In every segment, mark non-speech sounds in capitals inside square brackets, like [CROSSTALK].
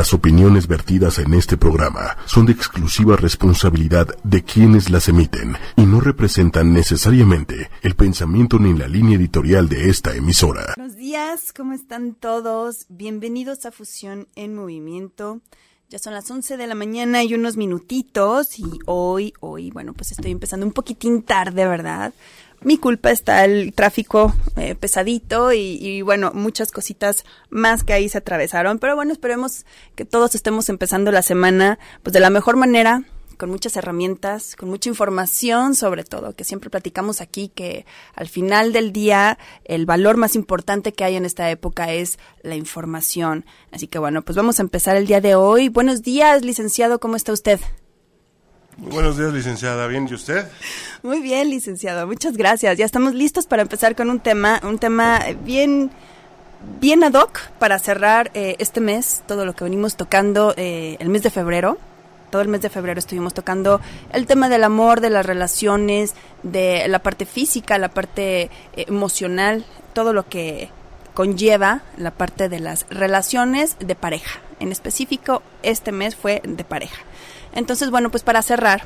Las opiniones vertidas en este programa son de exclusiva responsabilidad de quienes las emiten y no representan necesariamente el pensamiento ni la línea editorial de esta emisora. Buenos días, ¿cómo están todos? Bienvenidos a Fusión en Movimiento. Ya son las 11 de la mañana y unos minutitos y hoy, hoy, bueno, pues estoy empezando un poquitín tarde, ¿verdad? Mi culpa está el tráfico eh, pesadito y, bueno, muchas cositas más que ahí se atravesaron. Pero bueno, esperemos que todos estemos empezando la semana pues de la mejor manera, con muchas herramientas, con mucha información sobre todo, que siempre platicamos aquí que al final del día el valor más importante que hay en esta época es la información. Así que bueno, pues vamos a empezar el día de hoy. Buenos días, licenciado, ¿cómo está usted? Buenos días, licenciada. ¿Bien y usted? Muy bien, licenciado. Muchas gracias. Ya estamos listos para empezar con un tema, un tema bien, bien ad hoc para cerrar eh, este mes, todo lo que venimos tocando eh, el mes de febrero. Todo el mes de febrero estuvimos tocando el tema del amor, de las relaciones, de la parte física, la parte eh, emocional, todo lo que conlleva la parte de las relaciones de pareja. En específico, este mes fue de pareja. Entonces, bueno, pues para cerrar,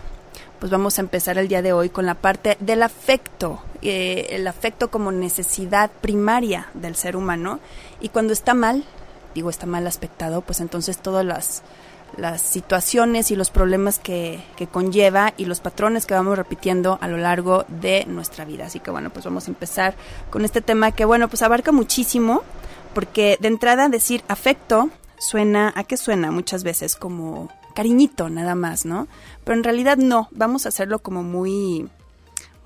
pues vamos a empezar el día de hoy con la parte del afecto, eh, el afecto como necesidad primaria del ser humano. Y cuando está mal, digo está mal aspectado, pues entonces todas las, las situaciones y los problemas que, que, conlleva y los patrones que vamos repitiendo a lo largo de nuestra vida. Así que bueno, pues vamos a empezar con este tema que bueno, pues abarca muchísimo, porque de entrada decir afecto suena, ¿a qué suena? Muchas veces como cariñito nada más, ¿no? Pero en realidad no, vamos a hacerlo como muy,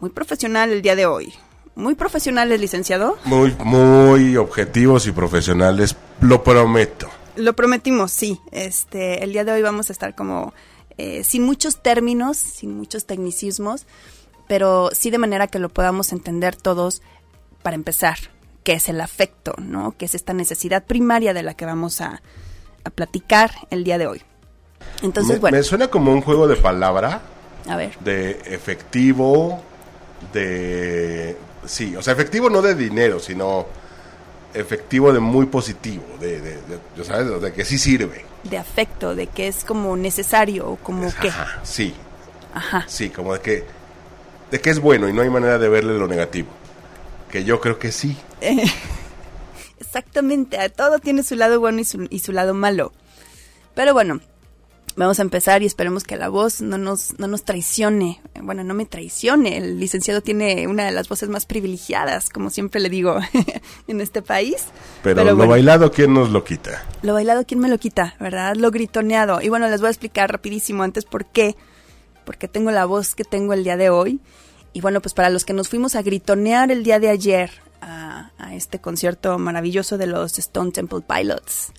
muy profesional el día de hoy. Muy profesionales, licenciado. Muy, muy objetivos y profesionales, lo prometo. Lo prometimos, sí. Este, el día de hoy vamos a estar como eh, sin muchos términos, sin muchos tecnicismos, pero sí de manera que lo podamos entender todos para empezar, qué es el afecto, ¿no? Que es esta necesidad primaria de la que vamos a, a platicar el día de hoy. Entonces, me, bueno. Me suena como un juego de palabra. A ver. De efectivo, de... Sí, o sea, efectivo no de dinero, sino efectivo de muy positivo, de, de, de ¿sabes? De que sí sirve. De afecto, de que es como necesario, o como que... Ajá, sí. Ajá. Sí, como de que, de que es bueno y no hay manera de verle lo negativo. Que yo creo que sí. [LAUGHS] Exactamente, todo tiene su lado bueno y su, y su lado malo. Pero bueno, Vamos a empezar y esperemos que la voz no nos, no nos traicione. Bueno, no me traicione. El licenciado tiene una de las voces más privilegiadas, como siempre le digo, [LAUGHS] en este país. Pero, Pero lo bueno, bailado, ¿quién nos lo quita? Lo bailado, ¿quién me lo quita? ¿Verdad? Lo gritoneado. Y bueno, les voy a explicar rapidísimo antes por qué. Porque tengo la voz que tengo el día de hoy. Y bueno, pues para los que nos fuimos a gritonear el día de ayer a, a este concierto maravilloso de los Stone Temple Pilots.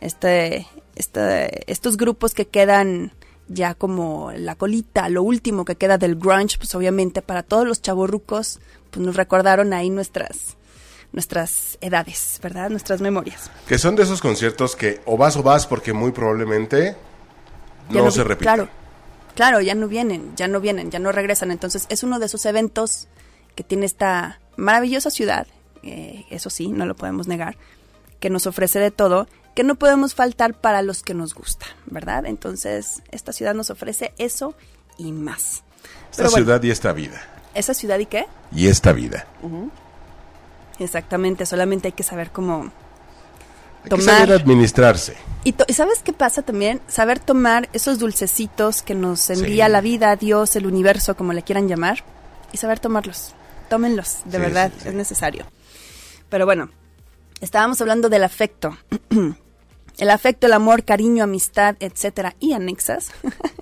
Este, este, estos grupos que quedan ya como la colita, lo último que queda del grunge, pues obviamente para todos los chavorrucos, pues nos recordaron ahí nuestras nuestras edades, ¿verdad? Nuestras memorias. Que son de esos conciertos que o vas o vas porque muy probablemente no, no se repite. Claro, claro, ya no vienen, ya no vienen, ya no regresan. Entonces es uno de esos eventos que tiene esta maravillosa ciudad, eh, eso sí, no lo podemos negar, que nos ofrece de todo que no podemos faltar para los que nos gusta, ¿verdad? Entonces, esta ciudad nos ofrece eso y más. Esta Pero ciudad bueno, y esta vida. ¿Esa ciudad y qué? Y esta vida. Uh -huh. Exactamente, solamente hay que saber cómo hay tomar. Que saber administrarse. Y, ¿Y, sabes qué pasa también? Saber tomar esos dulcecitos que nos envía sí. la vida, Dios, el universo, como le quieran llamar, y saber tomarlos. Tómenlos, de sí, verdad, sí, es necesario. Pero bueno, estábamos hablando del afecto. [CLEARS THROAT] el afecto, el amor, cariño, amistad, etcétera, y anexas,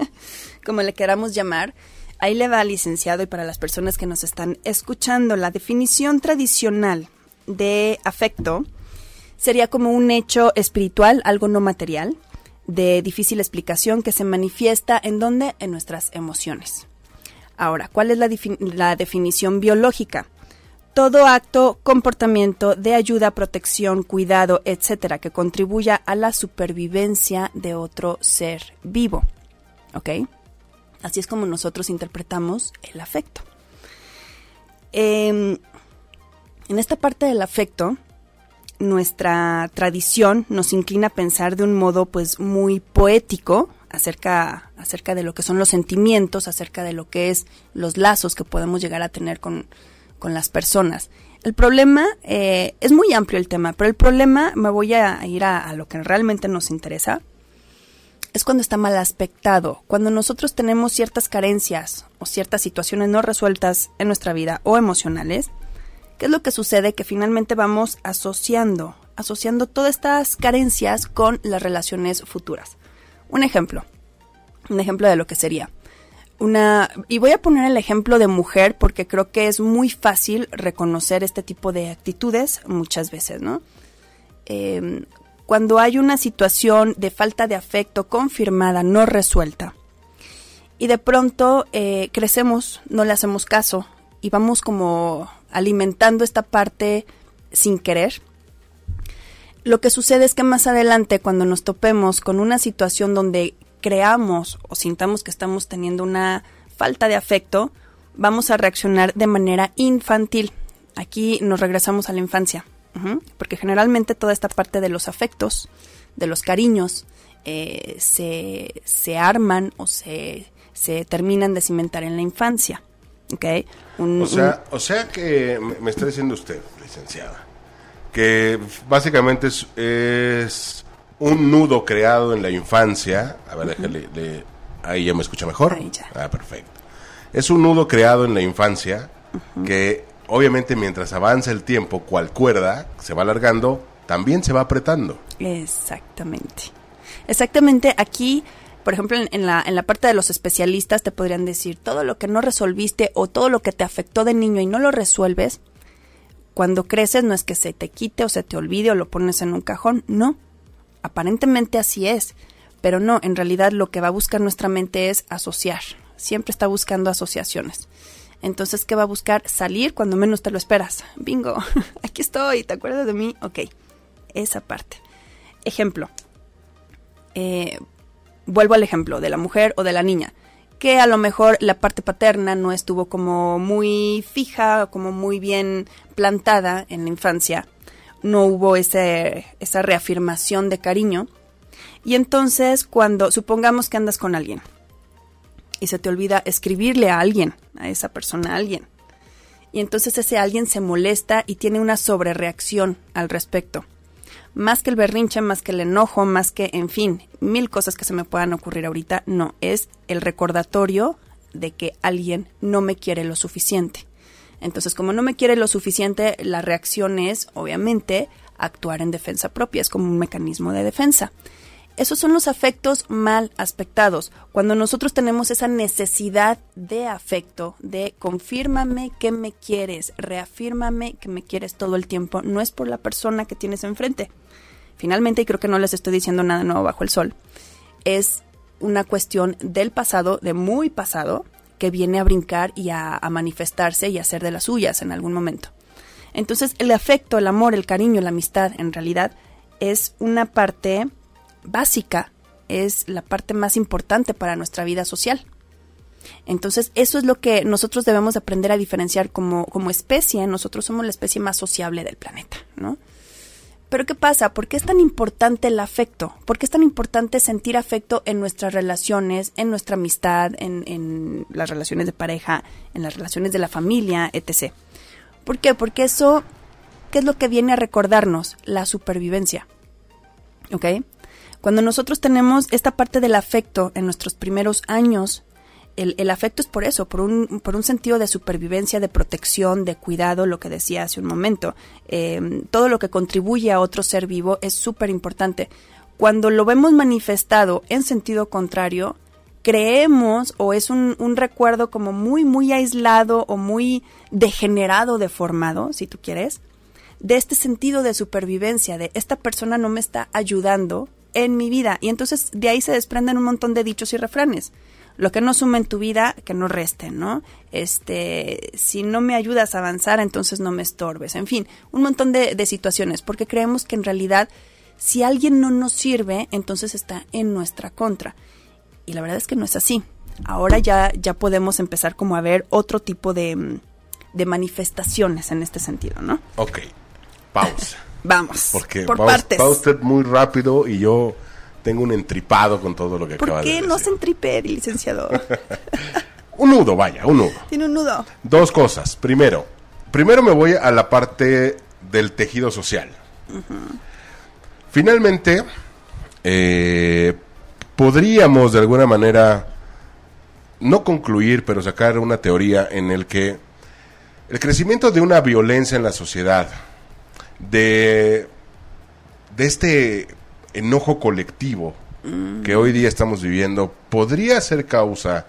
[LAUGHS] como le queramos llamar, ahí le va licenciado y para las personas que nos están escuchando, la definición tradicional de afecto sería como un hecho espiritual, algo no material, de difícil explicación que se manifiesta en donde? En nuestras emociones. Ahora, ¿cuál es la, la definición biológica? Todo acto, comportamiento de ayuda, protección, cuidado, etcétera, que contribuya a la supervivencia de otro ser vivo. ¿Ok? Así es como nosotros interpretamos el afecto. Eh, en esta parte del afecto, nuestra tradición nos inclina a pensar de un modo pues muy poético acerca, acerca de lo que son los sentimientos, acerca de lo que es los lazos que podemos llegar a tener con, con las personas. El problema, eh, es muy amplio el tema, pero el problema, me voy a ir a, a lo que realmente nos interesa, es cuando está mal aspectado, cuando nosotros tenemos ciertas carencias o ciertas situaciones no resueltas en nuestra vida o emocionales, ¿qué es lo que sucede? Que finalmente vamos asociando, asociando todas estas carencias con las relaciones futuras. Un ejemplo, un ejemplo de lo que sería. Una, y voy a poner el ejemplo de mujer porque creo que es muy fácil reconocer este tipo de actitudes muchas veces, ¿no? Eh, cuando hay una situación de falta de afecto confirmada, no resuelta, y de pronto eh, crecemos, no le hacemos caso y vamos como alimentando esta parte sin querer, lo que sucede es que más adelante cuando nos topemos con una situación donde creamos o sintamos que estamos teniendo una falta de afecto, vamos a reaccionar de manera infantil. Aquí nos regresamos a la infancia porque generalmente toda esta parte de los afectos, de los cariños, eh, se, se, arman o se, se, terminan de cimentar en la infancia. ¿okay? o, sea, o sea que me está diciendo usted, licenciada, que básicamente es, es un nudo creado en la infancia. A ver, déjale, ahí ya me escucha mejor. Ah, perfecto. Es un nudo creado en la infancia que obviamente mientras avanza el tiempo, cual cuerda se va alargando, también se va apretando. Exactamente. Exactamente, aquí, por ejemplo, en, la, en la parte de los especialistas te podrían decir, todo lo que no resolviste o todo lo que te afectó de niño y no lo resuelves, cuando creces no es que se te quite o se te olvide o lo pones en un cajón, no. Aparentemente así es, pero no, en realidad lo que va a buscar nuestra mente es asociar, siempre está buscando asociaciones. Entonces, ¿qué va a buscar? Salir cuando menos te lo esperas. Bingo, [LAUGHS] aquí estoy, ¿te acuerdas de mí? Ok, esa parte. Ejemplo. Eh, vuelvo al ejemplo de la mujer o de la niña, que a lo mejor la parte paterna no estuvo como muy fija, como muy bien plantada en la infancia, no hubo ese, esa reafirmación de cariño. Y entonces cuando, supongamos que andas con alguien, y se te olvida escribirle a alguien, a esa persona, a alguien. Y entonces ese alguien se molesta y tiene una sobrereacción al respecto. Más que el berrinche, más que el enojo, más que, en fin, mil cosas que se me puedan ocurrir ahorita, no, es el recordatorio de que alguien no me quiere lo suficiente. Entonces, como no me quiere lo suficiente, la reacción es, obviamente, actuar en defensa propia, es como un mecanismo de defensa. Esos son los afectos mal aspectados. Cuando nosotros tenemos esa necesidad de afecto, de confírmame que me quieres, reafírmame que me quieres todo el tiempo, no es por la persona que tienes enfrente. Finalmente, y creo que no les estoy diciendo nada nuevo bajo el sol, es una cuestión del pasado, de muy pasado, que viene a brincar y a, manifestarse y a hacer de las suyas en algún momento. Entonces, el afecto, el amor, el cariño, la amistad, en realidad, es una parte básica, es la parte más importante para nuestra vida social. Entonces, eso es lo que nosotros debemos aprender a diferenciar como, como especie. Nosotros somos la especie más sociable del planeta, ¿no? Pero ¿qué pasa? ¿Por qué es tan importante el afecto? ¿Por qué es tan importante sentir afecto en nuestras relaciones, en nuestra amistad, en, las relaciones de pareja, en las relaciones de la familia, etc.? ¿Por qué? Porque eso, ¿qué es lo que viene a recordarnos? La supervivencia. ¿Ok? Cuando nosotros tenemos esta parte del afecto en nuestros primeros años, el, afecto es por eso, por un, por un sentido de supervivencia, de protección, de cuidado, lo que decía hace un momento. Em, todo lo que contribuye a otro ser vivo es súper importante. Cuando lo vemos manifestado en sentido contrario, creemos o es un, un, recuerdo como muy, muy aislado o muy degenerado, deformado, si tú quieres, de este sentido de supervivencia, de esta persona no me está ayudando en mi vida. Y entonces de ahí se desprenden un montón de dichos y refranes. Lo que no suma en tu vida, que no reste, ¿no? Este, si no me ayudas a avanzar, entonces no me estorbes. En fin, un montón de, de situaciones, porque creemos que en realidad, si alguien no nos sirve, entonces está en nuestra contra. Y la verdad es que no es así. Ahora ya, ya podemos empezar como a ver otro tipo de, de manifestaciones en este sentido, ¿no? Ok, pausa. [LAUGHS] Vamos. Porque por va, partes. va usted muy rápido y yo tengo un entripado con todo lo que ¿Por acaba de qué decir. no se entripe, licenciado? [LAUGHS] Un nudo, vaya, un nudo. Tiene un nudo. Dos cosas. Primero, primero me voy a la parte del tejido social. Finalmente, eh, podríamos de alguna manera no concluir, pero sacar una teoría en el que el crecimiento de una violencia en la sociedad, de, de este enojo colectivo que hoy día estamos viviendo, podría ser causa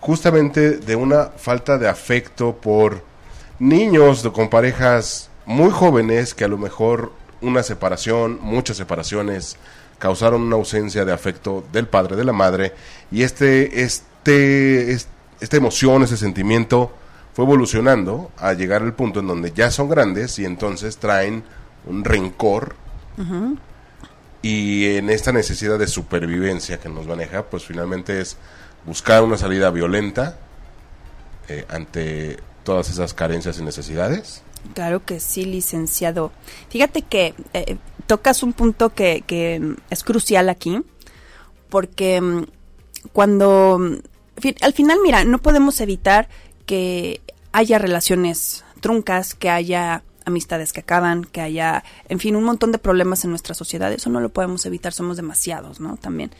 justamente de una falta de afecto por niños con parejas muy jóvenes que a lo mejor una separación, muchas separaciones causaron una ausencia de afecto del padre, de la madre y este este es- esta emoción, ese sentimiento fue evolucionando a llegar al punto en donde ya son grandes y entonces traen un rencor y en esta necesidad de supervivencia que nos maneja, pues finalmente es buscar una salida violenta eh, ante todas esas carencias y necesidades. Claro que sí, licenciado. Fíjate que eh, tocas un punto que, que, es crucial aquí, porque mm, cuando... mm, al final, mira, no podemos evitar que haya relaciones truncas, que haya amistades que acaban, que haya, en fin, un montón de problemas en nuestra sociedad. Eso no lo podemos evitar, somos demasiados, ¿no? También.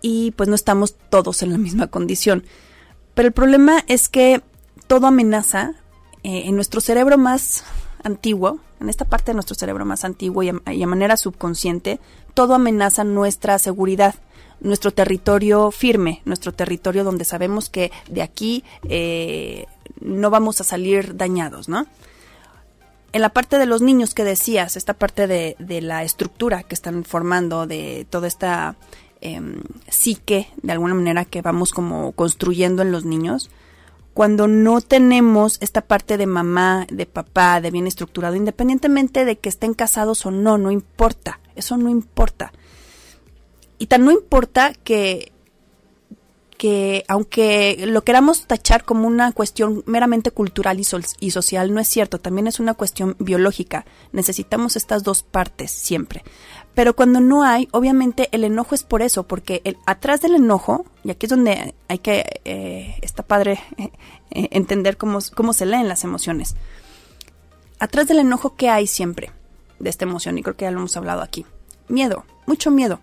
Y pues no estamos todos en la [LAUGHS] misma condición. Pero el problema es que todo amenaza eh, en nuestro cerebro más antiguo, en esta parte de nuestro cerebro más antiguo y a, y a manera subconsciente, todo amenaza nuestra seguridad, nuestro territorio firme, nuestro territorio donde sabemos que de aquí eh, no vamos a salir dañados, ¿no? En la parte de los niños que decías, esta parte de, de la estructura que están formando, de toda esta em, psique, de alguna manera, que vamos como construyendo en los niños, cuando no tenemos esta parte de mamá, de papá, de bien estructurado, independientemente de que estén casados o no, no importa, eso no importa. Y tan no importa que que aunque lo queramos tachar como una cuestión meramente cultural y, y social, no es cierto, también es una cuestión biológica. Necesitamos estas dos partes siempre. Pero cuando no hay, obviamente el enojo es por eso, porque el, atrás del enojo, y aquí es donde hay que, eh, está padre eh, eh, entender cómo, cómo se leen las emociones. Atrás del enojo, ¿qué hay siempre de esta emoción? Y creo que ya lo hemos hablado aquí. Miedo, mucho miedo.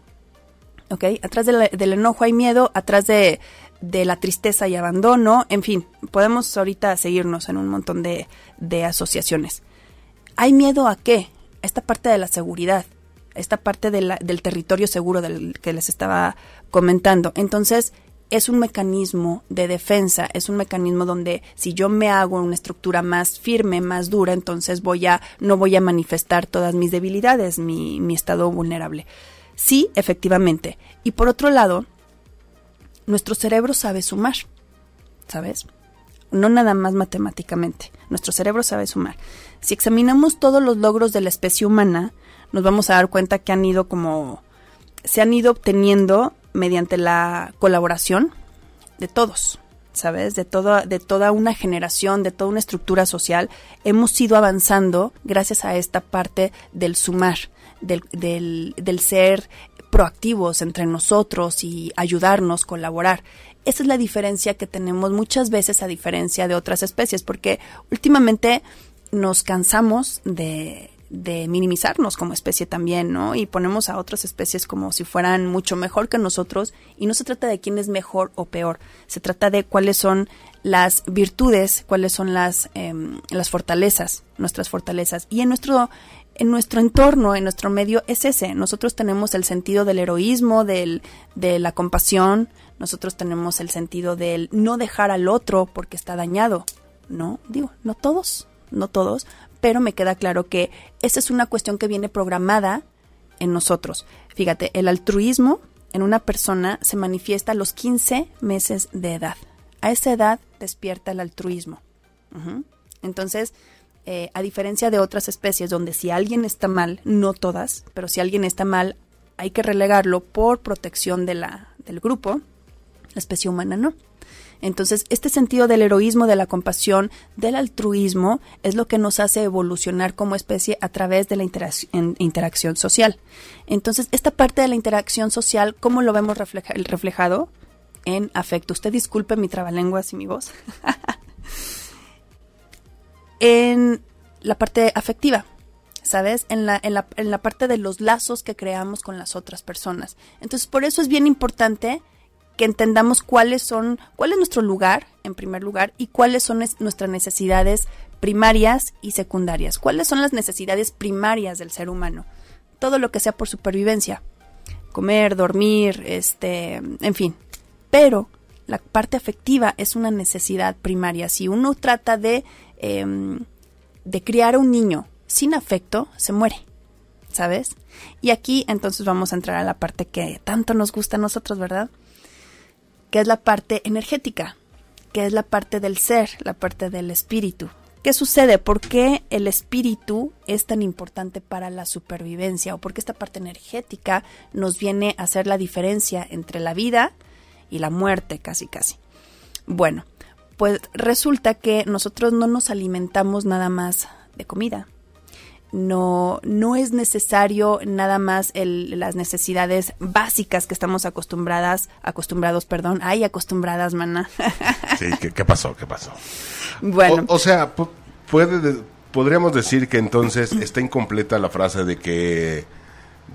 Atrás del, enojo hay miedo, atrás de, la tristeza y abandono, en fin, podemos ahorita seguirnos en un montón de, de asociaciones. ¿Hay miedo a qué? Esta parte de la seguridad, esta parte del territorio seguro del que les estaba comentando. Entonces, es un mecanismo de defensa, es un mecanismo donde si yo me hago una estructura más firme, más dura, entonces voy a, no voy a manifestar todas mis debilidades, mi, mi estado vulnerable. Sí, efectivamente. Y por otro lado, nuestro cerebro sabe sumar, ¿sabes? No nada más matemáticamente. Nuestro cerebro sabe sumar. Si examinamos todos los logros de la especie humana, nos vamos a dar cuenta que han ido como se han ido obteniendo mediante la colaboración de todos, ¿sabes? De toda, de toda una generación, de toda una estructura social, hemos ido avanzando gracias a esta parte del sumar, del, del, ser proactivos entre nosotros y ayudarnos, colaborar. Esa es la diferencia que tenemos muchas veces a diferencia de otras especies, porque últimamente nos cansamos de, de minimizarnos como especie también, ¿no? Y ponemos a otras especies como si fueran mucho mejor que nosotros y no se trata de quién es mejor o peor, se trata de cuáles son las virtudes, cuáles son las, eh, las fortalezas, nuestras fortalezas. Y en nuestro, en nuestro entorno, en nuestro medio, es ese. Nosotros tenemos el sentido del heroísmo, del, de la compasión, nosotros tenemos el sentido del no dejar al otro porque está dañado, ¿no? Digo, no todos, no todos, pero me queda claro que esa es una cuestión que viene programada en nosotros. Fíjate, el altruismo en una persona se manifiesta a los 15 meses de edad. A esa edad despierta el altruismo. Entonces, eh, a diferencia de otras especies donde si alguien está mal, no todas, pero si alguien está mal, hay que relegarlo por protección de la, del grupo, la especie humana no. Entonces, este sentido del heroísmo, de la compasión, del altruismo, es lo que nos hace evolucionar como especie a través de la interacción social. Entonces, esta parte de la interacción social, ¿cómo lo vemos reflejado? En afecto. Usted disculpe mi trabalenguas y mi voz. [LAUGHS] en la parte afectiva. ¿sabes? En la, en, la, en la parte de los lazos que creamos con las otras personas. Entonces, por eso es bien importante que entendamos cuáles son, cuál es nuestro lugar, en primer lugar, y cuáles son nuestras necesidades primarias y secundarias. ¿Cuáles son las necesidades primarias del ser humano? Todo lo que sea por supervivencia. Comer, dormir, este, en fin. Pero la parte afectiva es una necesidad primaria. Si uno trata de, em, de criar a un niño sin afecto, se muere. ¿Sabes? Y aquí entonces vamos a entrar a la parte que tanto nos gusta a nosotros, ¿verdad? que es la parte energética, que es la parte del ser, la parte del espíritu. ¿Qué sucede? ¿Por qué el espíritu es tan importante para la supervivencia? ¿O por qué esta parte energética nos viene a hacer la diferencia entre la vida y la muerte, casi casi? Bueno, pues resulta que nosotros no nos alimentamos nada más de comida no, no es necesario nada más el, las necesidades básicas que estamos acostumbradas, acostumbrados, perdón, ay, acostumbradas, mana. [LAUGHS] sí, ¿qué, pasó? ¿Qué pasó? Bueno. O, sea, puede, podríamos decir que entonces está incompleta la frase de que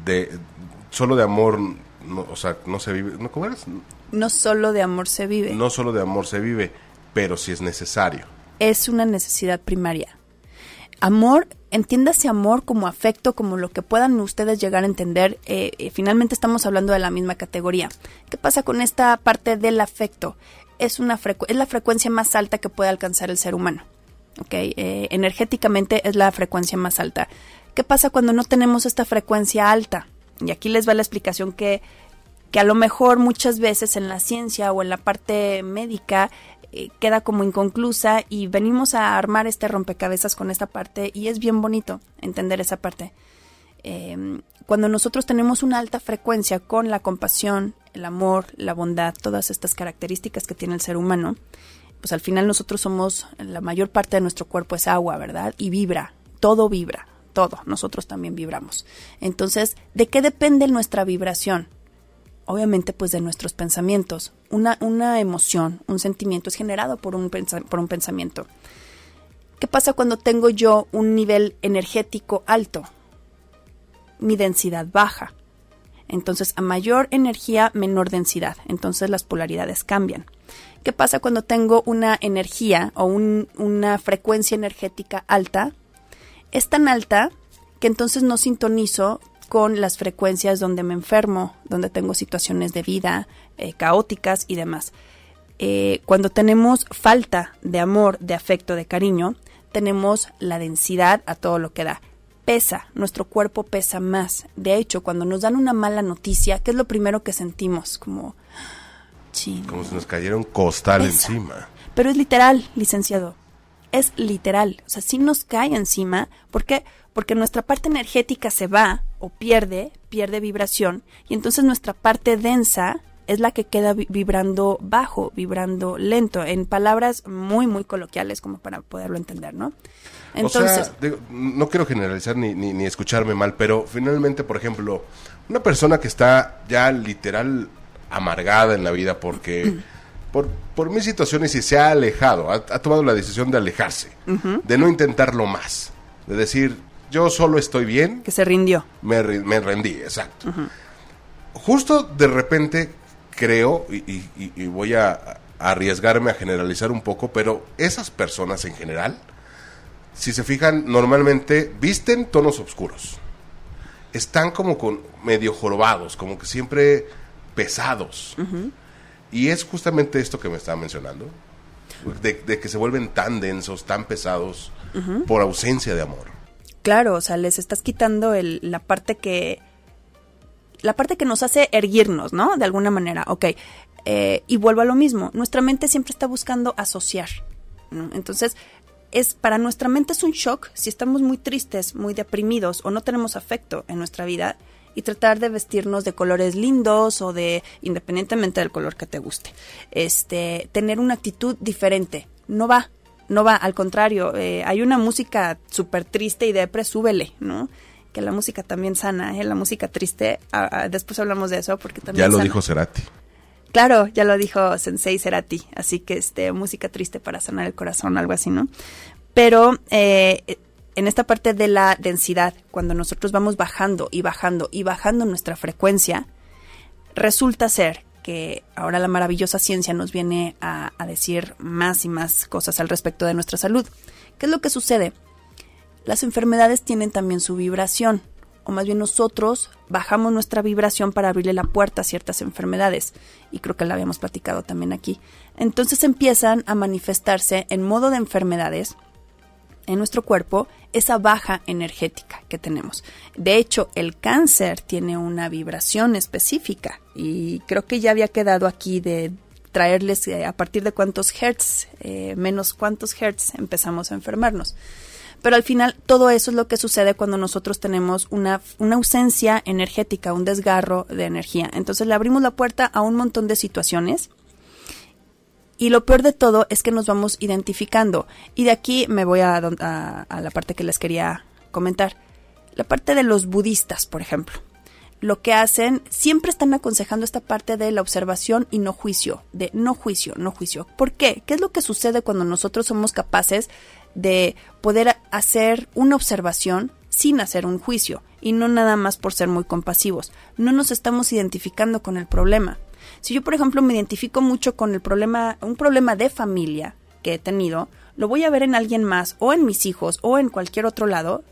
de solo de amor, no, o sea, no se vive, ¿no, ¿cómo eres? No solo de amor se vive. No solo de amor se vive, pero si es necesario. Es una necesidad primaria. Amor entiéndase amor como afecto, como lo que puedan ustedes llegar a entender. Eh, eh, finalmente estamos hablando de la misma categoría. ¿Qué pasa con esta parte del afecto? Es, una es la frecuencia más alta que puede alcanzar el ser humano. ¿okay? Eh, energéticamente es la frecuencia más alta. ¿Qué pasa cuando no tenemos esta frecuencia alta? Y aquí les va la explicación que, que a lo mejor muchas veces en la ciencia o en la parte médica queda como inconclusa y venimos a armar este rompecabezas con esta parte y es bien bonito entender esa parte. Em, cuando nosotros tenemos una alta frecuencia con la compasión, el amor, la bondad, todas estas características que tiene el ser humano, pues al final nosotros somos, la mayor parte de nuestro cuerpo es agua, ¿verdad? Y vibra, todo vibra, todo, nosotros también vibramos. Entonces, ¿de qué depende nuestra vibración? Obviamente pues de nuestros pensamientos. Una, una emoción, un sentimiento es generado por un, por un pensamiento. ¿Qué pasa cuando tengo yo un nivel energético alto? Mi densidad baja. Entonces, a mayor energía, menor densidad. Entonces, las polaridades cambian. ¿Qué pasa cuando tengo una energía o una frecuencia energética alta? Es tan alta que entonces no sintonizo con las frecuencias donde me enfermo, donde tengo situaciones de vida eh, caóticas y demás. Eh, cuando tenemos falta de amor, de afecto, de cariño, tenemos la densidad a todo lo que da. Pesa, nuestro cuerpo pesa más. De hecho, cuando nos dan una mala noticia, ¿qué es lo primero que sentimos? Como, Como si nos cayera un costal encima. Pero es literal, licenciado. Es literal. O sea, si nos cae encima. ¿Por qué? Porque nuestra parte energética se va o pierde, pierde vibración, y entonces nuestra parte densa es la que queda vibrando bajo, vibrando lento, en palabras muy, muy coloquiales como para poderlo entender, ¿no? Entonces, no quiero generalizar ni, ni, escucharme mal, pero finalmente, por ejemplo, una persona que está ya literal amargada en la vida porque [CLEARS THROAT] por, por mis situaciones y se ha alejado, ha, tomado la decisión de alejarse, de no intentarlo más, de decir, yo solo estoy bien. Que se rindió. Me, me rendí, exacto. Justo de repente creo, y, voy a, arriesgarme a generalizar un poco, pero esas personas en general, si se fijan, normalmente visten tonos oscuros. Están como con medio jorobados, como que siempre pesados. Y es justamente esto que me estaba mencionando, de, que se vuelven tan densos, tan pesados, por ausencia de amor. Claro, o sea, les estás quitando el, la parte que la parte que nos hace erguirnos, ¿no? De alguna manera, ok. Eh, y vuelvo a lo mismo, nuestra mente siempre está buscando asociar. Entonces, es para nuestra mente es un shock si estamos muy tristes, muy deprimidos o no tenemos afecto en nuestra vida. y tratar de vestirnos de colores lindos o de independientemente del color que te guste. Este, tener una actitud diferente. No va, no va, al contrario, eh, hay una música súper triste y depre, súbele, ¿no? Que la música también sana, ¿eh? La música triste, después hablamos de eso porque también Ya lo sana. dijo Cerati. Claro, ya lo dijo Sensei Serati, así que este música triste para sanar el corazón, algo así, ¿no? Pero eh, en esta parte de la densidad, cuando nosotros vamos bajando y bajando y bajando nuestra frecuencia, resulta ser que ahora la maravillosa ciencia nos viene a, a decir más y más cosas al respecto de nuestra salud. ¿Qué es lo que sucede? Las enfermedades tienen también su vibración, o más bien nosotros bajamos nuestra vibración para abrirle la puerta a ciertas enfermedades, y creo que la habíamos platicado también aquí. Entonces empiezan a manifestarse en modo de enfermedades en nuestro cuerpo esa baja energética que tenemos. De hecho, el cáncer tiene una vibración específica y creo que ya había quedado aquí de traerles eh, a partir de cuántos hertz, eh, menos cuántos hertz empezamos a enfermarnos. Pero al final todo eso es lo que sucede cuando nosotros tenemos una, una, ausencia energética, un desgarro de energía. Entonces le abrimos la puerta a un montón de situaciones. Y lo peor de todo es que nos vamos identificando. Y de aquí me voy a, a, a la parte que les quería comentar. La parte de los budistas, por ejemplo lo que hacen, siempre están aconsejando esta parte de la observación y no juicio, de no juicio, no juicio. ¿Por qué? ¿Qué es lo que sucede cuando nosotros somos capaces de poder hacer una observación sin hacer un juicio y no nada más por ser muy compasivos? No nos estamos identificando con el problema. Si yo, por ejemplo, me identifico mucho con el problema, un problema de familia que he tenido, lo voy a ver en alguien más o en mis hijos o en cualquier otro lado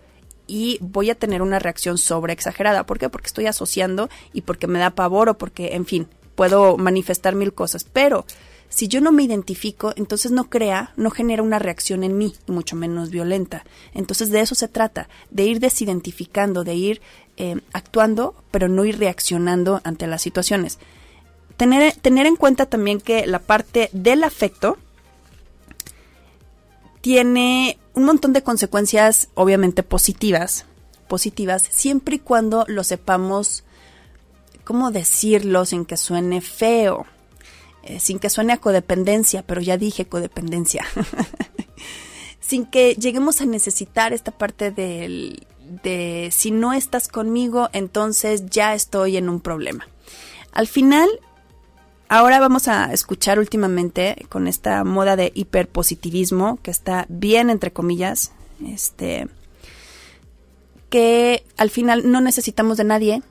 y voy a tener una reacción sobre exagerada. ¿Por qué? Porque estoy asociando y porque me da pavor o porque, en fin, puedo manifestar mil cosas. Pero si yo no me identifico, entonces no crea, no genera una reacción en mí, y mucho menos violenta. Entonces de eso se trata, de ir desidentificando, de ir eh, actuando, pero no ir reaccionando ante las situaciones. Tener, tener en cuenta también que la parte del afecto tiene un montón de consecuencias obviamente positivas, positivas, siempre y cuando lo sepamos, ¿cómo decirlo sin que suene feo? Eh, sin que suene a codependencia, pero ya dije codependencia. [LAUGHS] sin que lleguemos a necesitar esta parte del, de si no estás conmigo, entonces ya estoy en un problema. Al final, Ahora vamos a escuchar últimamente con esta moda de hiperpositivismo que está bien entre comillas, este que al final no necesitamos de nadie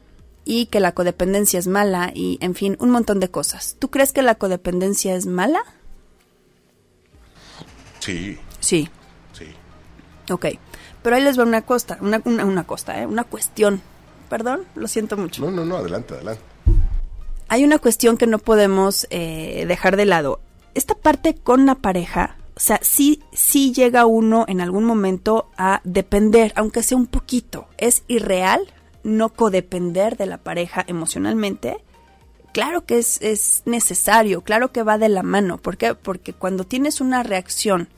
y que la codependencia es mala y en fin, un montón de cosas. ¿Tú crees que la codependencia es mala? Sí. Sí. Sí. Ok. Pero ahí les va una costa, una, una, una costa, ¿eh? una cuestión. Perdón, lo siento mucho. No, no, no, adelante, adelante hay una cuestión que no podemos eh, dejar de lado. Esta parte con la pareja, o sea, sí, sí llega uno en algún momento a depender, aunque sea un poquito. Es irreal no codepender de la pareja emocionalmente. Claro que es, es necesario, claro que va de la mano. ¿Por qué? Porque cuando tienes una reacción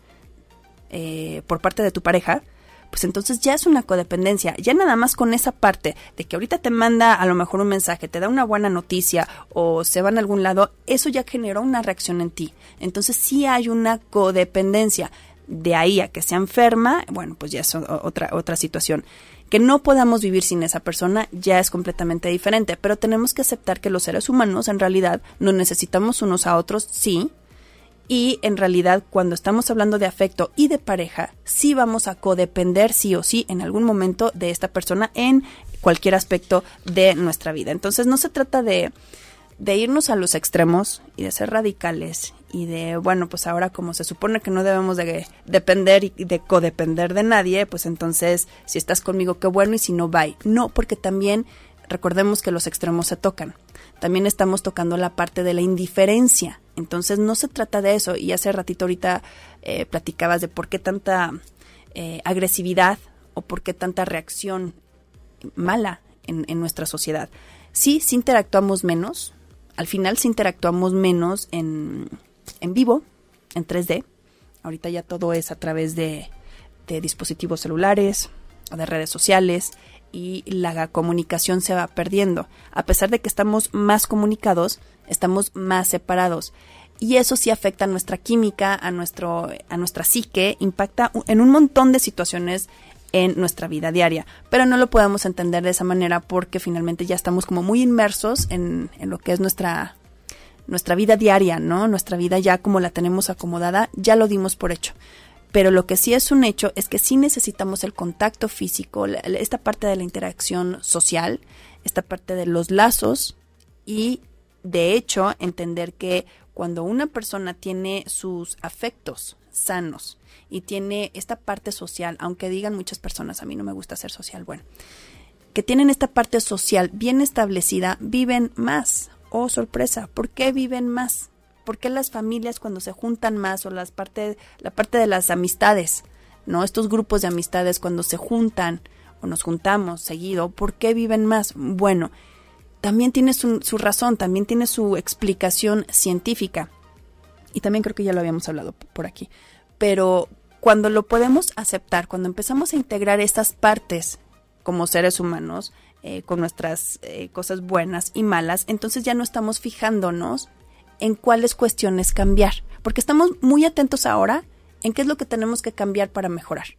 eh, por parte de tu pareja, pues entonces ya es una codependencia. Ya nada más con esa parte de que ahorita te manda a lo mejor un mensaje, te da una buena noticia o se va a algún lado, eso ya generó una reacción en ti. Entonces sí hay una codependencia. De ahí a que se enferma, bueno, pues ya es otra, otra situación. Que no podamos vivir sin esa persona ya es completamente diferente, pero tenemos que aceptar que los seres humanos en realidad nos necesitamos unos a otros, sí, y en realidad cuando estamos hablando de afecto y de pareja, sí vamos a codepender sí o sí en algún momento de esta persona en cualquier aspecto de nuestra vida. Entonces no se trata de, de irnos a los extremos y de ser radicales y de, bueno, pues ahora como se supone que no debemos de depender y de codepender de nadie, pues entonces si estás conmigo, qué bueno, y si no, bye. No, porque también recordemos que los extremos se tocan. También estamos tocando la parte de la indiferencia. Entonces no se trata de eso. Y hace ratito ahorita eh, platicabas de por qué tanta eh, agresividad o por qué tanta reacción mala en, en nuestra sociedad. Sí, sí interactuamos menos. Al final sí interactuamos menos en, en vivo, en 3D. Ahorita ya todo es a través de, de dispositivos celulares o de redes sociales y la comunicación se va perdiendo. A pesar de que estamos más comunicados, estamos más separados. Y eso sí afecta a nuestra química, a, nuestro, a nuestra psique, impacta en un montón de situaciones en nuestra vida diaria. Pero no lo podemos entender de esa manera porque finalmente ya estamos como muy inmersos en, en lo que es nuestra, nuestra vida diaria, ¿no? Nuestra vida ya como la tenemos acomodada, ya lo dimos por hecho. Pero lo que sí es un hecho es que sí necesitamos el contacto físico, esta parte de la interacción social, esta parte de los lazos y de hecho entender que cuando una persona tiene sus afectos sanos y tiene esta parte social, aunque digan muchas personas, a mí no me gusta ser social, bueno, que tienen esta parte social bien establecida, viven más. Oh, sorpresa, ¿por qué viven más? ¿Por qué las familias cuando se juntan más o las parte, la parte de las amistades, ¿no? Estos grupos de amistades cuando se juntan o nos juntamos seguido, ¿por qué viven más? Bueno, también tiene su, razón, también tiene su explicación científica. Y también creo que ya lo habíamos hablado por aquí. Pero cuando lo podemos aceptar, cuando empezamos a integrar estas partes como seres humanos, eh, con nuestras eh, cosas buenas y malas, entonces ya no estamos fijándonos en cuáles cuestiones cambiar, porque estamos muy atentos ahora en qué es lo que tenemos que cambiar para mejorar.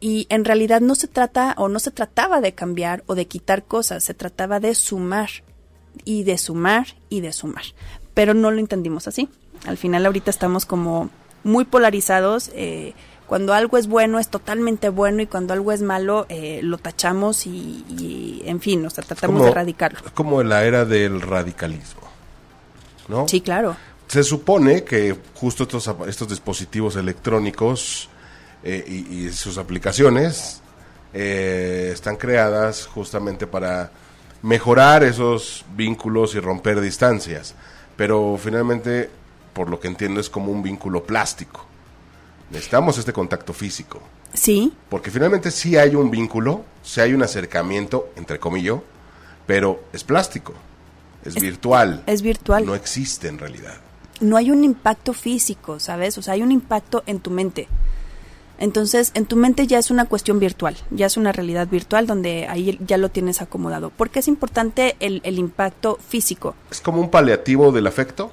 Y en realidad no se trata o no se trataba de cambiar o de quitar cosas, se trataba de sumar y de sumar y de sumar. Pero no lo entendimos así. Al final ahorita estamos como muy polarizados. Eh, cuando algo es bueno es totalmente bueno y cuando algo es malo eh, lo tachamos y, en fin, o sea, tratamos de erradicarlo. Como la era del radicalismo. Sí, claro. Se supone que justo estos, estos dispositivos electrónicos eh, y, sus aplicaciones eh, están creadas justamente para mejorar esos vínculos y romper distancias. Pero finalmente, por lo que entiendo, es como un vínculo plástico. Necesitamos este contacto físico. Sí. Porque finalmente sí hay un vínculo, sí hay un acercamiento, entre comillas, pero es plástico. Es, virtual. Es virtual. No existe en realidad. No hay un impacto físico, ¿sabes? O sea, hay un impacto en tu mente. Entonces, en tu mente ya es una cuestión virtual, ya es una realidad virtual donde ahí ya lo tienes acomodado. ¿Por qué es importante el, impacto físico? ¿Es como un paliativo del afecto?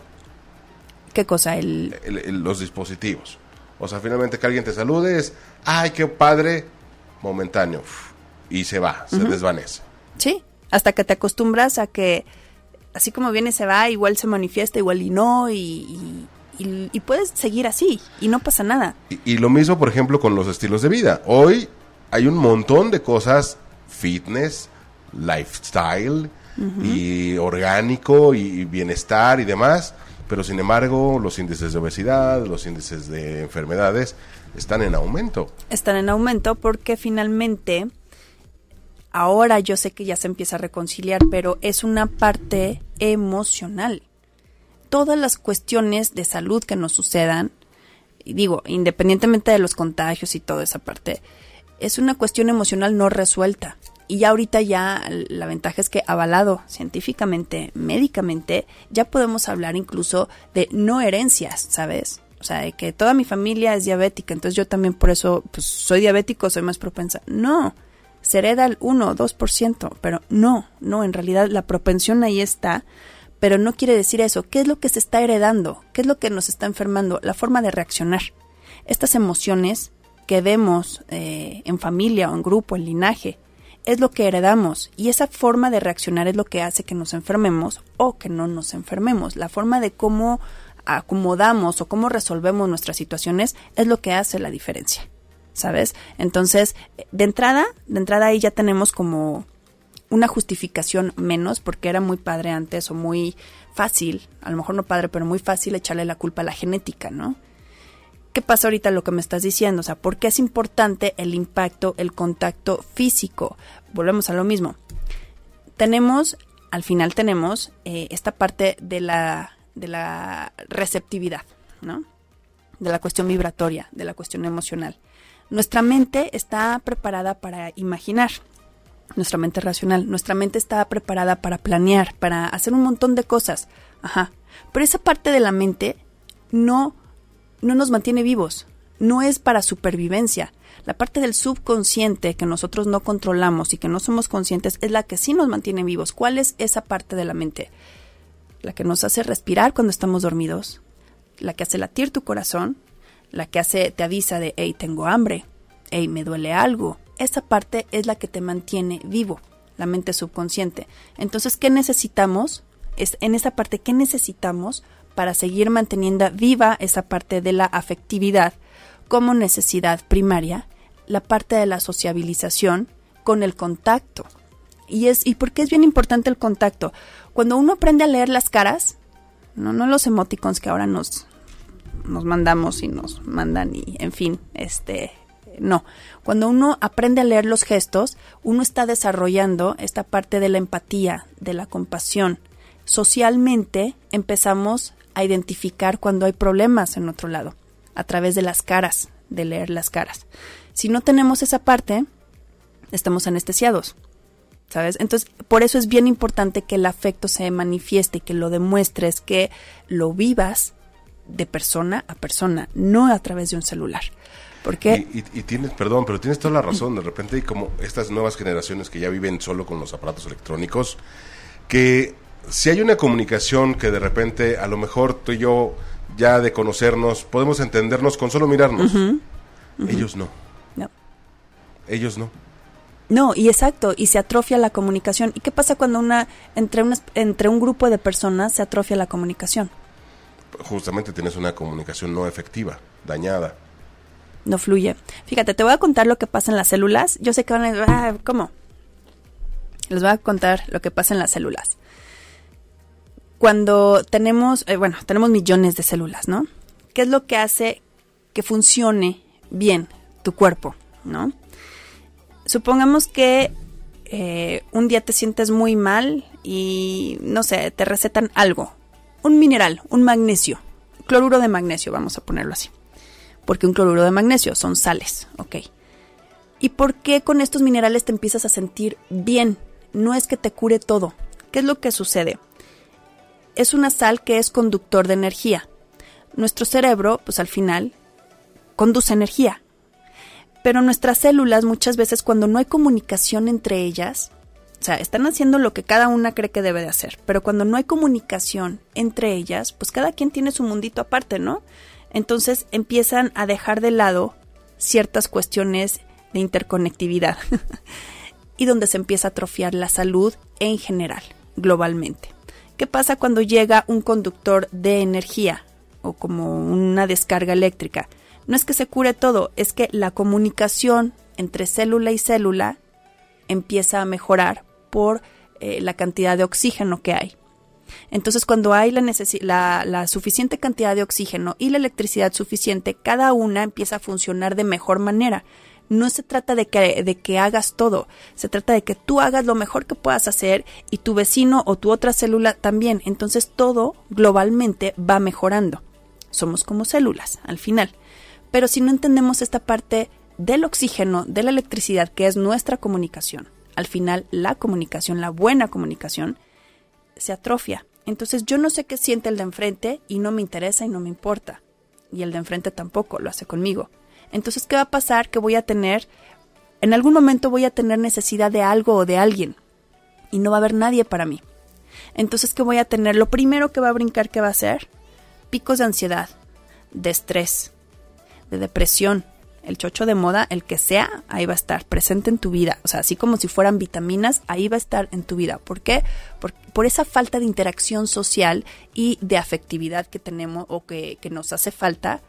¿Qué cosa? El... los dispositivos. O sea, finalmente que alguien te salude es, ay, qué padre, momentáneo. Y se va, se desvanece. Sí, hasta que te acostumbras a que así como viene se va, igual se manifiesta, igual y no, y, y, puedes seguir así, y no pasa nada. Y, lo mismo, por ejemplo, con los estilos de vida. Hoy hay un montón de cosas, fitness, lifestyle, y orgánico, y bienestar y demás, pero sin embargo los índices de obesidad, los índices de enfermedades están en aumento. Están en aumento porque finalmente ahora yo sé que ya se empieza a reconciliar, pero es una parte emocional. Todas las cuestiones de salud que nos sucedan, digo, independientemente de los contagios y toda esa parte, es una cuestión emocional no resuelta. Y ya ahorita ya la ventaja es que avalado científicamente, médicamente, ya podemos hablar incluso de no herencias, ¿sabes? O sea, de que toda mi familia es diabética, entonces yo también por eso pues, soy diabético, soy más propensa. No, se hereda el 1 o 2%, pero no, no, en realidad la propensión ahí está, pero no quiere decir eso. ¿Qué es lo que se está heredando? ¿Qué es lo que nos está enfermando? La forma de reaccionar. Estas emociones que vemos eh, en familia o en grupo, en linaje, es lo que heredamos y esa forma de reaccionar es lo que hace que nos enfermemos o que no nos enfermemos. La forma de cómo acomodamos o cómo resolvemos nuestras situaciones es lo que hace la diferencia. ¿Sabes? Entonces, de entrada, de entrada ahí ya tenemos como una justificación menos, porque era muy padre antes o muy fácil, a lo mejor no padre, pero muy fácil echarle la culpa a la genética, ¿no? ¿Qué pasa ahorita lo que me estás diciendo? O sea, ¿por qué es importante el impacto, el contacto físico? Volvemos a lo mismo. Tenemos, al final tenemos eh, esta parte de la, de la receptividad, ¿no? De la cuestión vibratoria, de la cuestión emocional. Nuestra mente está preparada para imaginar, nuestra mente racional, nuestra mente está preparada para planear, para hacer un montón de cosas. Ajá. Pero esa parte de la mente no, no nos mantiene vivos. no es para supervivencia. La parte del subconsciente que nosotros no controlamos y que no somos conscientes es la que sí nos mantiene vivos. ¿Cuál es esa parte de la mente? La que nos hace respirar cuando estamos dormidos, la que hace latir tu corazón, la que hace te avisa de hey, tengo hambre, hey, me duele algo. Esa parte es la que te mantiene vivo, la mente subconsciente. Entonces, ¿qué necesitamos? Es en esa parte ¿qué necesitamos para seguir manteniendo viva esa parte de la afectividad como necesidad primaria, la parte de la sociabilización con el contacto. Y es y por qué es bien importante el contacto. Cuando uno aprende a leer las caras, no no los emoticons que ahora nos nos mandamos y nos mandan y en fin, este no. Cuando uno aprende a leer los gestos, uno está desarrollando esta parte de la empatía, de la compasión. Socialmente empezamos a identificar cuando hay problemas en otro lado, a través de las caras, de leer las caras. Si no tenemos esa parte, estamos anestesiados. ¿Sabes? Entonces, por eso es bien importante que el afecto se manifieste, que lo demuestres, que lo vivas de persona a persona, no a través de un celular. Porque... Y, y, tienes, perdón, pero tienes toda la razón. De repente hay como estas nuevas generaciones que ya viven solo con los aparatos electrónicos, que si hay una comunicación que de repente a lo mejor tú y yo ya de conocernos podemos entendernos con solo mirarnos. Ellos no. No. Ellos no. No, y exacto, y se atrofia la comunicación. ¿Y qué pasa cuando una entre unas, entre un grupo de personas se atrofia la comunicación? Justamente tienes una comunicación no efectiva, dañada. No fluye. Fíjate, te voy a contar lo que pasa en las células. Yo sé que van a ah, ¿cómo? Les voy a contar lo que pasa en las células cuando tenemos, eh, bueno, tenemos millones de células, ¿no? ¿Qué es lo que hace que funcione bien tu cuerpo, ¿no? Supongamos que eh, un día te sientes muy mal y, no sé, te recetan algo, un mineral, un magnesio, cloruro de magnesio, vamos a ponerlo así, porque un cloruro de magnesio son sales, ¿ok? ¿Y por qué con estos minerales te empiezas a sentir bien? No es que te cure todo. ¿Qué es lo que sucede? es una sal que es conductor de energía. Nuestro cerebro, pues al final, conduce energía. Pero nuestras células muchas veces cuando no hay comunicación entre ellas, o sea, están haciendo lo que cada una cree que debe de hacer, pero cuando no hay comunicación entre ellas, pues cada quien tiene su mundito aparte, ¿no? Entonces empiezan a dejar de lado ciertas cuestiones de interconectividad [LAUGHS] y donde se empieza a atrofiar la salud en general, globalmente. ¿Qué pasa cuando llega un conductor de energía o como una descarga eléctrica? No es que se cure todo, es que la comunicación entre célula y célula empieza a mejorar por eh, la cantidad de oxígeno que hay. Entonces, cuando hay la, la, la, suficiente cantidad de oxígeno y la electricidad suficiente, cada una empieza a funcionar de mejor manera no se trata de que, de que hagas todo, se trata de que tú hagas lo mejor que puedas hacer y tu vecino o tu otra célula también. Entonces todo globalmente va mejorando. Somos como células al final. Pero si no entendemos esta parte del oxígeno, de la electricidad, que es nuestra comunicación, al final la comunicación, la buena comunicación, se atrofia. Entonces yo no sé qué siente el de enfrente y no me interesa y no me importa. Y el de enfrente tampoco lo hace conmigo. Entonces, ¿qué va a pasar? Que voy a tener, en algún momento voy a tener necesidad de algo o de alguien y no va a haber nadie para mí. Entonces, ¿qué voy a tener? Lo primero que va a brincar, ¿qué va a ser? Picos de ansiedad, de estrés, de depresión. El chocho de moda, el que sea, ahí va a estar presente en tu vida. O sea, así como si fueran vitaminas, ahí va a estar en tu vida. ¿Por qué? Por, por esa falta de interacción social y de afectividad que tenemos o que, que nos hace falta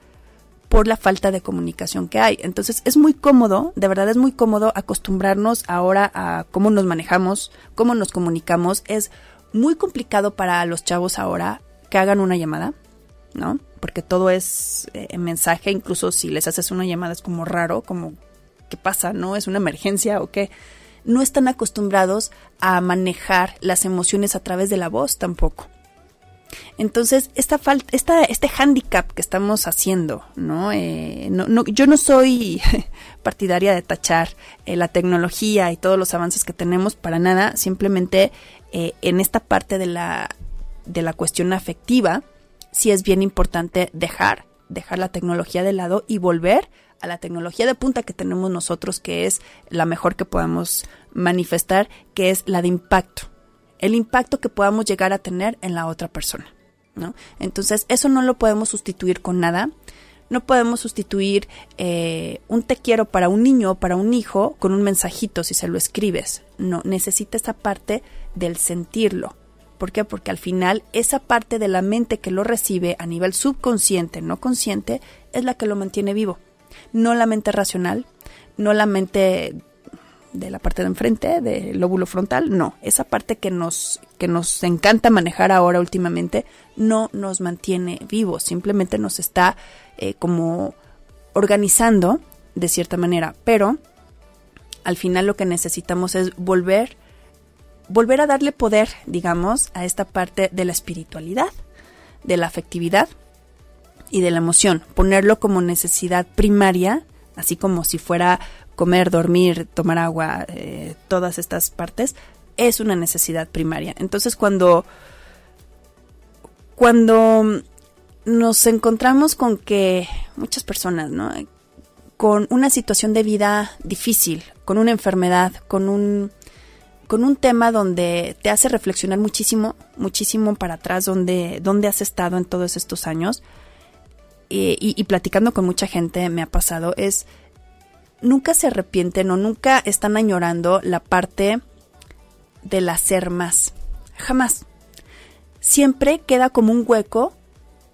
por la falta de comunicación que hay. Entonces es muy cómodo, de verdad es muy cómodo acostumbrarnos ahora a cómo nos manejamos, cómo nos comunicamos. Es muy complicado para los chavos ahora que hagan una llamada, ¿no? Porque todo es eh, mensaje, incluso si les haces una llamada es como raro, como ¿qué pasa? ¿No? ¿Es una emergencia o qué? No están acostumbrados a manejar las emociones a través de la voz tampoco. Entonces, esta falta, esta, este handicap que estamos haciendo, ¿no? Eh, yo no soy [LAUGHS] partidaria de tachar eh, la tecnología y todos los avances que tenemos para nada, simplemente eh, en esta parte de la, de la cuestión afectiva, sí es bien importante dejar dejar la tecnología de lado y volver a la tecnología de punta que tenemos nosotros, que es la mejor que podamos manifestar, que es la de impacto. El impacto que podamos llegar a tener en la otra persona. ¿no? Entonces, eso no lo podemos sustituir con nada. No podemos sustituir eh, un te quiero para un niño o para un hijo con un mensajito si se lo escribes. No, necesita esa parte del sentirlo. ¿Por qué? Porque al final esa parte de la mente que lo recibe a nivel subconsciente, no consciente, es la que lo mantiene vivo. No la mente racional, no la mente de la parte de enfrente, del lóbulo frontal, no, esa parte que nos, que nos encanta manejar ahora últimamente, no nos mantiene vivos, simplemente nos está eh, como organizando de cierta manera, pero al final lo que necesitamos es volver, volver a darle poder, digamos, a esta parte de la espiritualidad, de la afectividad, y de la emoción, ponerlo como necesidad primaria, así como si fuera comer, dormir, tomar agua, eh, todas estas partes, es una necesidad primaria. Entonces cuando, cuando nos encontramos con que muchas personas, ¿no? Con una situación de vida difícil, con una enfermedad, con un, con un tema donde te hace reflexionar muchísimo, muchísimo para atrás, donde, donde has estado en todos estos años, eh, y, platicando con mucha gente me ha pasado es nunca se arrepienten o nunca están añorando la parte del hacer más. Jamás. Siempre queda como un hueco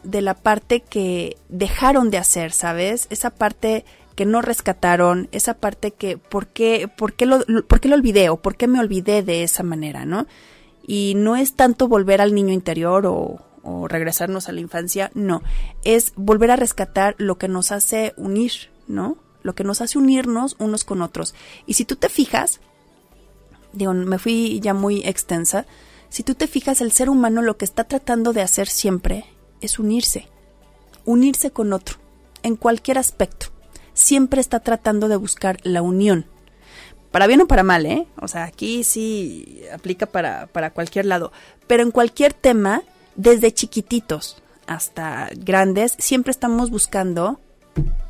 de la parte que dejaron de hacer, ¿sabes? Esa parte que no rescataron, esa parte que, ¿por qué, por qué, lo, por qué lo olvidé o por qué me olvidé de esa manera, ¿no? Y no es tanto volver al niño interior o, regresarnos a la infancia, no, es volver a rescatar lo que nos hace unir, ¿no? Lo que nos hace unirnos unos con otros. Y si tú te fijas, digo, me fui ya muy extensa, si tú te fijas, el ser humano lo que está tratando de hacer siempre es unirse, unirse con otro, en cualquier aspecto. Siempre está tratando de buscar la unión. Para bien o para mal, ¿eh? O sea, aquí sí aplica para, para cualquier lado. Pero en cualquier tema, desde chiquititos hasta grandes, siempre estamos buscando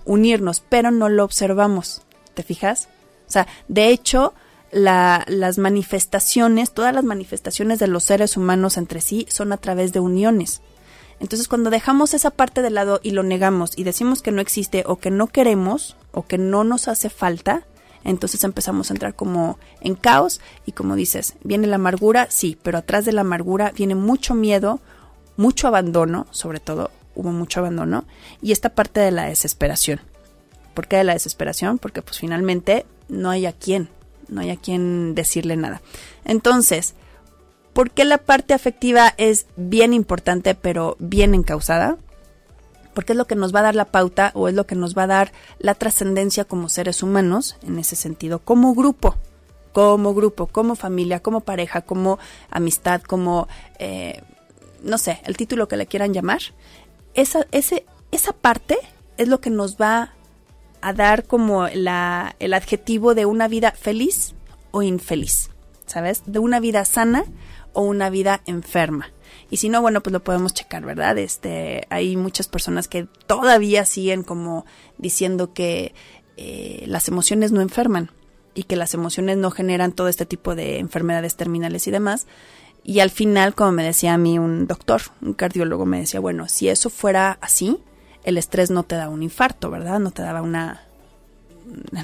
unirnos, pero no lo observamos. ¿Te fijas? O sea, de hecho, las manifestaciones, todas las manifestaciones de los seres humanos entre sí son a través de uniones. Entonces, cuando dejamos esa parte de lado y lo negamos y decimos que no existe o que no queremos o que no nos hace falta, entonces empezamos a entrar como en caos y como dices, viene la amargura, sí, pero atrás de la amargura viene mucho miedo, mucho abandono, sobre todo hubo mucho abandono, y esta parte de la desesperación. ¿Por qué de la desesperación? Porque pues finalmente no hay a quién, no hay a quién decirle nada. Entonces, ¿por qué la parte afectiva es bien importante pero bien encausada? Porque es lo que nos va a dar la pauta o es lo que nos va a dar la trascendencia como seres humanos, en ese sentido, como grupo, como grupo, como familia, como pareja, como amistad, como eh, no sé, el título que le quieran llamar, esa, ese, esa parte es lo que nos va a dar como la, el adjetivo de una vida feliz o infeliz, ¿sabes? De una vida sana o una vida enferma. Y si no, bueno, pues lo podemos checar, ¿verdad? Este, hay muchas personas que todavía siguen como diciendo que eh, las emociones no enferman y que las emociones no generan todo este tipo de enfermedades terminales y demás. Y al final, como me decía a mí un doctor, un cardiólogo, me decía, bueno, si eso fuera así, el estrés no te da un infarto, ¿verdad? No te daba una...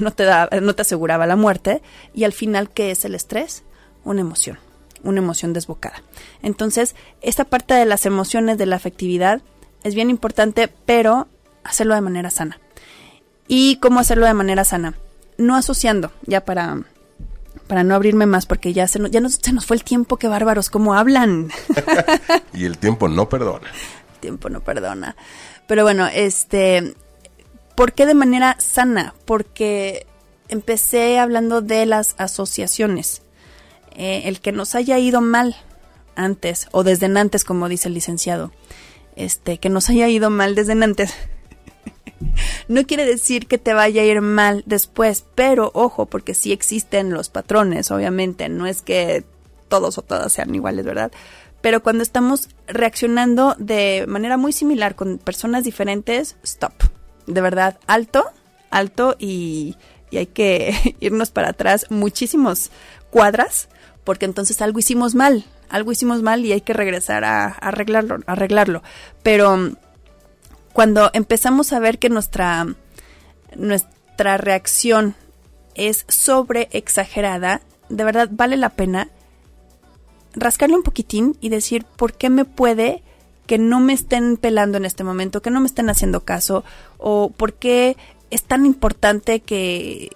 No te, da, no te aseguraba la muerte. Y al final, ¿qué es el estrés? Una emoción, una emoción desbocada. Entonces, esta parte de las emociones, de la afectividad, es bien importante, pero hacerlo de manera sana. ¿Y cómo hacerlo de manera sana? No asociando, ya para para no abrirme más porque ya se nos, ya se nos fue el tiempo, qué bárbaros, cómo hablan. [LAUGHS] [LAUGHS] y el tiempo no perdona. El tiempo no perdona. Pero bueno, este, ¿por qué de manera sana? Porque empecé hablando de las asociaciones. Eh, el que nos haya ido mal antes, o desde antes, como dice el licenciado, este, que nos haya ido mal desde antes, [LAUGHS] no quiere decir que te vaya a ir mal después, pero ojo, porque sí existen los patrones, obviamente, no es que todos o todas sean iguales, ¿verdad? pero cuando estamos reaccionando de manera muy similar con personas diferentes, stop. De verdad, alto, alto y, hay que [LAUGHS] irnos para atrás muchísimos cuadras porque entonces algo hicimos mal, algo hicimos mal y hay que regresar a, arreglarlo, arreglarlo. Pero cuando empezamos a ver que nuestra, nuestra reacción es sobre exagerada, de verdad vale la pena rascarle un poquitín y decir por qué me puede que no me estén pelando en este momento, que no me estén haciendo caso, o por qué es tan importante que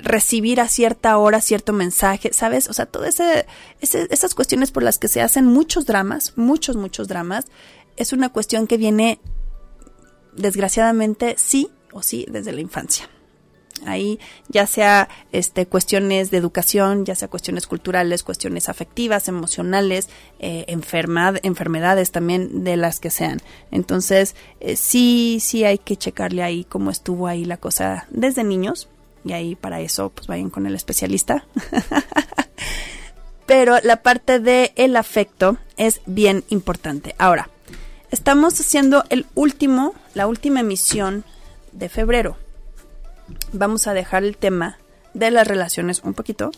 recibir a cierta hora cierto mensaje, ¿sabes? O sea, todas esas cuestiones por las que se hacen muchos dramas, muchos, muchos dramas, es una cuestión que viene, desgraciadamente, sí o sí, desde la infancia. Ahí ya sea este, cuestiones de educación, ya sea cuestiones culturales, cuestiones afectivas, emocionales, eh, enfermedades también de las que sean. Entonces, eh, sí, sí hay que checarle ahí cómo estuvo ahí la cosa desde niños. Y ahí para eso, pues vayan con el especialista. [LAUGHS] Pero la parte de el afecto es bien importante. Ahora, estamos haciendo el último, la última emisión de febrero vamos a dejar el tema de las relaciones un poquito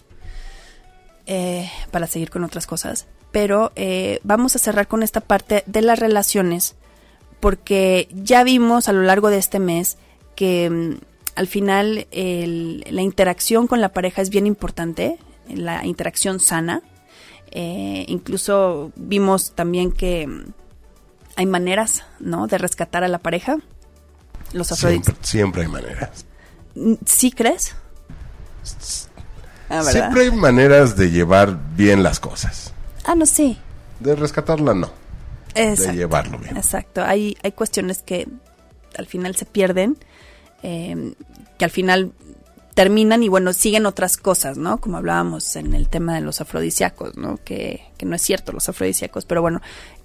eh, para seguir con otras cosas, pero eh, vamos a cerrar con esta parte de las relaciones porque ya vimos a lo largo de este mes que mm, al final la interacción con la pareja es bien importante, la interacción sana. Eh, incluso vimos también que mm, hay maneras, ¿no? De rescatar a la pareja. Los siempre, siempre hay maneras. ¿Sí crees? Ah, Siempre hay maneras de llevar bien las cosas. Ah, no, sí. De rescatarla, no. Exacto, de llevarlo bien. Exacto. Hay, hay cuestiones que al final se pierden, em, que al final terminan y bueno, siguen otras cosas, ¿no? Como hablábamos en el tema de los afrodisíacos, ¿no? Que, que no es cierto los afrodisíacos, pero bueno,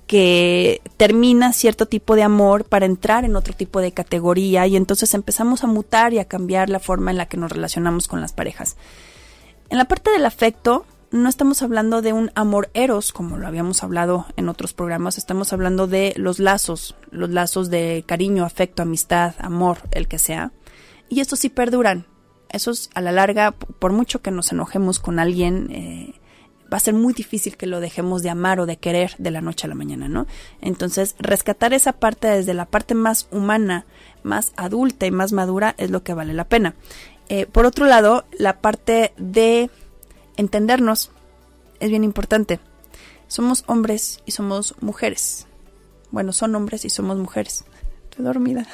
que termina cierto tipo de amor para entrar en otro tipo de categoría y entonces empezamos a mutar y a cambiar la forma en la que nos relacionamos con las parejas. En la parte del afecto, no estamos hablando de un amor eros, como lo habíamos hablado en otros programas, estamos hablando de los lazos, los lazos de cariño, afecto, amistad, amor, el que sea. Y estos sí perduran. Esos a la larga, por mucho que nos enojemos con alguien, eh, va a ser muy difícil que lo dejemos de amar o de querer de la noche a la mañana, ¿no? Entonces, rescatar esa parte desde la parte más humana, más adulta y más madura es lo que vale la pena. Eh, por otro lado, la parte de entendernos es bien importante. Somos hombres y somos mujeres. Bueno, son hombres y somos mujeres. Estoy dormida.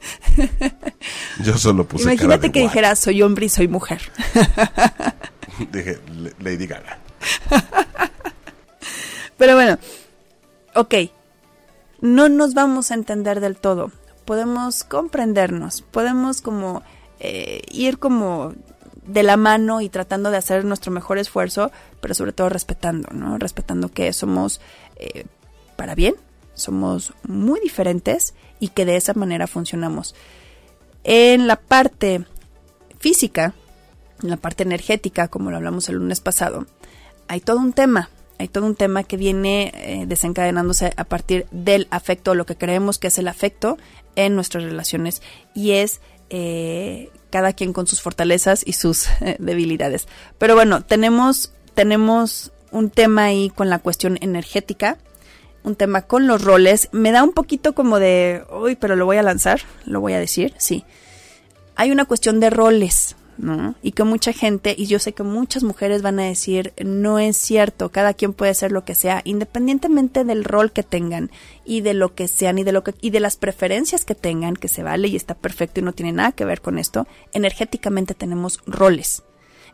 [LAUGHS] Yo solo puse Imagínate que dijera soy hombre y soy mujer. [LAUGHS] Dije, Lady Gaga. [LAUGHS] Pero bueno, ok, no nos vamos a entender del todo. Podemos comprendernos, podemos como eh, ir como de la mano y tratando de hacer nuestro mejor esfuerzo, pero sobre todo respetando, ¿no? Respetando que somos eh, para bien, somos muy diferentes y que de esa manera funcionamos. En la parte física, en la parte energética, como lo hablamos el lunes pasado, hay todo un tema, hay todo un tema que viene eh, desencadenándose a partir del afecto, lo que creemos que es el afecto en nuestras relaciones y es eh, cada quien con sus fortalezas y sus eh, debilidades. Pero bueno, tenemos, tenemos un tema ahí con la cuestión energética, un tema con los roles. Me da un poquito como de, uy, pero lo voy a lanzar, lo voy a decir, sí. Hay una cuestión de roles, Y que mucha gente, y yo sé que muchas mujeres van a decir, no es cierto, cada quien puede ser lo que sea, independientemente del rol que tengan y de lo que sean y de lo que y de las preferencias que tengan, que se vale y está perfecto y no tiene nada que ver con esto, energéticamente tenemos roles.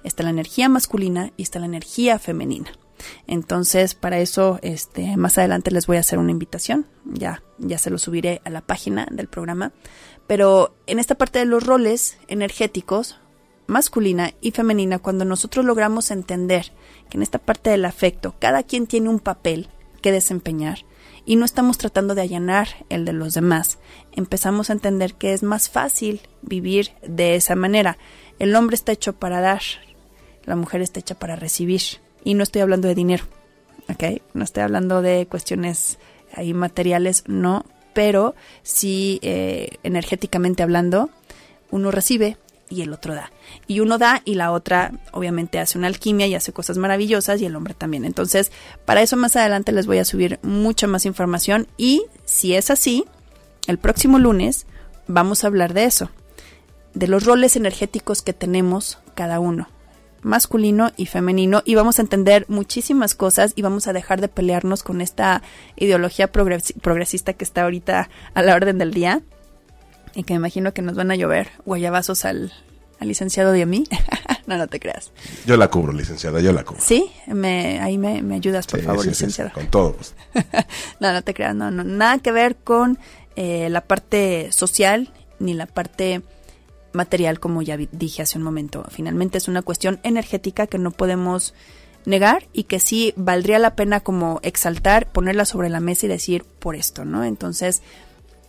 Está la energía masculina y está la energía femenina. Entonces, para eso, este, más adelante les voy a hacer una invitación. Ya, ya se lo subiré a la página del programa. Pero en esta parte de los roles energéticos, masculina y femenina, cuando nosotros logramos entender que en esta parte del afecto cada quien tiene un papel que desempeñar y no estamos tratando de allanar el de los demás, empezamos a entender que es más fácil vivir de esa manera. El hombre está hecho para dar, la mujer está hecha para recibir y no estoy hablando de dinero. ¿ok? No estoy hablando de cuestiones ahí materiales, no, pero sí eh, energéticamente hablando, uno recibe y el otro da. Y uno da y la otra obviamente hace una alquimia y hace cosas maravillosas y el hombre también. Entonces, para eso más adelante les voy a subir mucha más información y si es así, el próximo lunes vamos a hablar de eso, de los roles energéticos que tenemos cada uno masculino y femenino y vamos a entender muchísimas cosas y vamos a dejar de pelearnos con esta ideología progresista que está ahorita a la orden del día y que me imagino que nos van a llover guayabazos al, al licenciado y a mí. [LAUGHS] no, no te creas. Yo la cubro, licenciada, yo la cubro. Sí, me, ahí me, ayudas, por favor, licenciada. con todo. Pues. [LAUGHS] no, no te creas, no, no, nada que ver con eh, la parte social ni la parte material, como ya dije hace un momento. Finalmente es una cuestión energética que no podemos negar y que sí valdría la pena como exaltar, ponerla sobre la mesa y decir por esto, ¿no? Entonces,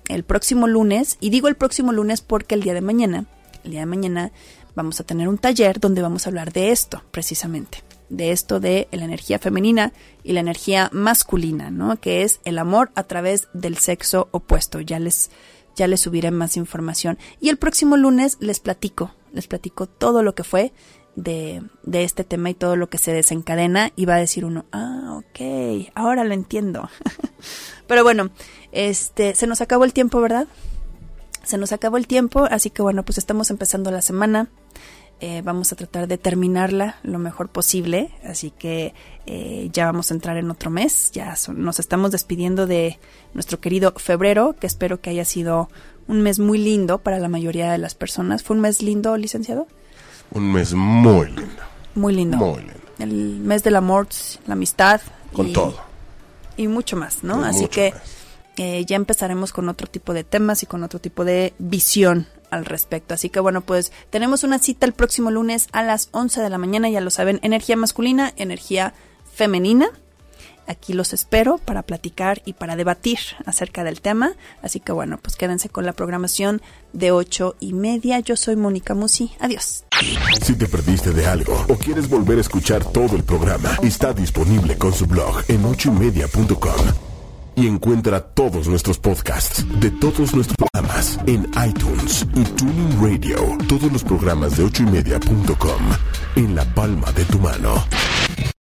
el próximo lunes, y digo el próximo lunes porque el día de mañana, el día de mañana vamos a tener un taller donde vamos a hablar de esto, precisamente, de esto de la energía femenina y la energía masculina, ¿no? Que es el amor a través del sexo opuesto. Ya les ya les subiré más información. Y el próximo lunes les platico, les platico todo lo que fue de, de, este tema y todo lo que se desencadena y va a decir uno, ah, ok, ahora lo entiendo. [LAUGHS] Pero bueno, este, se nos acabó el tiempo, ¿verdad? Se nos acabó el tiempo, así que bueno, pues estamos empezando la semana. Eh, vamos a tratar de terminarla lo mejor posible, así que eh, ya vamos a entrar en otro mes, ya nos estamos despidiendo de nuestro querido febrero, que espero que haya sido un mes muy lindo para la mayoría de las personas. ¿Fue un mes lindo, licenciado? Un mes muy lindo. Muy lindo. Muy lindo. El mes del amor, la amistad. Con todo. Y mucho más, ¿no? así que eh, ya empezaremos con otro tipo de temas y con otro tipo de visión al respecto. Así que bueno, pues tenemos una cita el próximo lunes a las 11 de la mañana, ya lo saben, energía masculina, energía femenina. Aquí los espero para platicar y para debatir acerca del tema. Así que bueno, pues quédense con la programación de ocho y media. Yo soy Mónica Musi. Adiós. Si te perdiste de algo o quieres volver a escuchar todo el programa, está disponible con su blog en ochoymedia.com y encuentra todos nuestros podcasts de todos nuestros programas en iTunes y Tuning Radio. Todos los programas de ochoymedia.com en la palma de tu mano.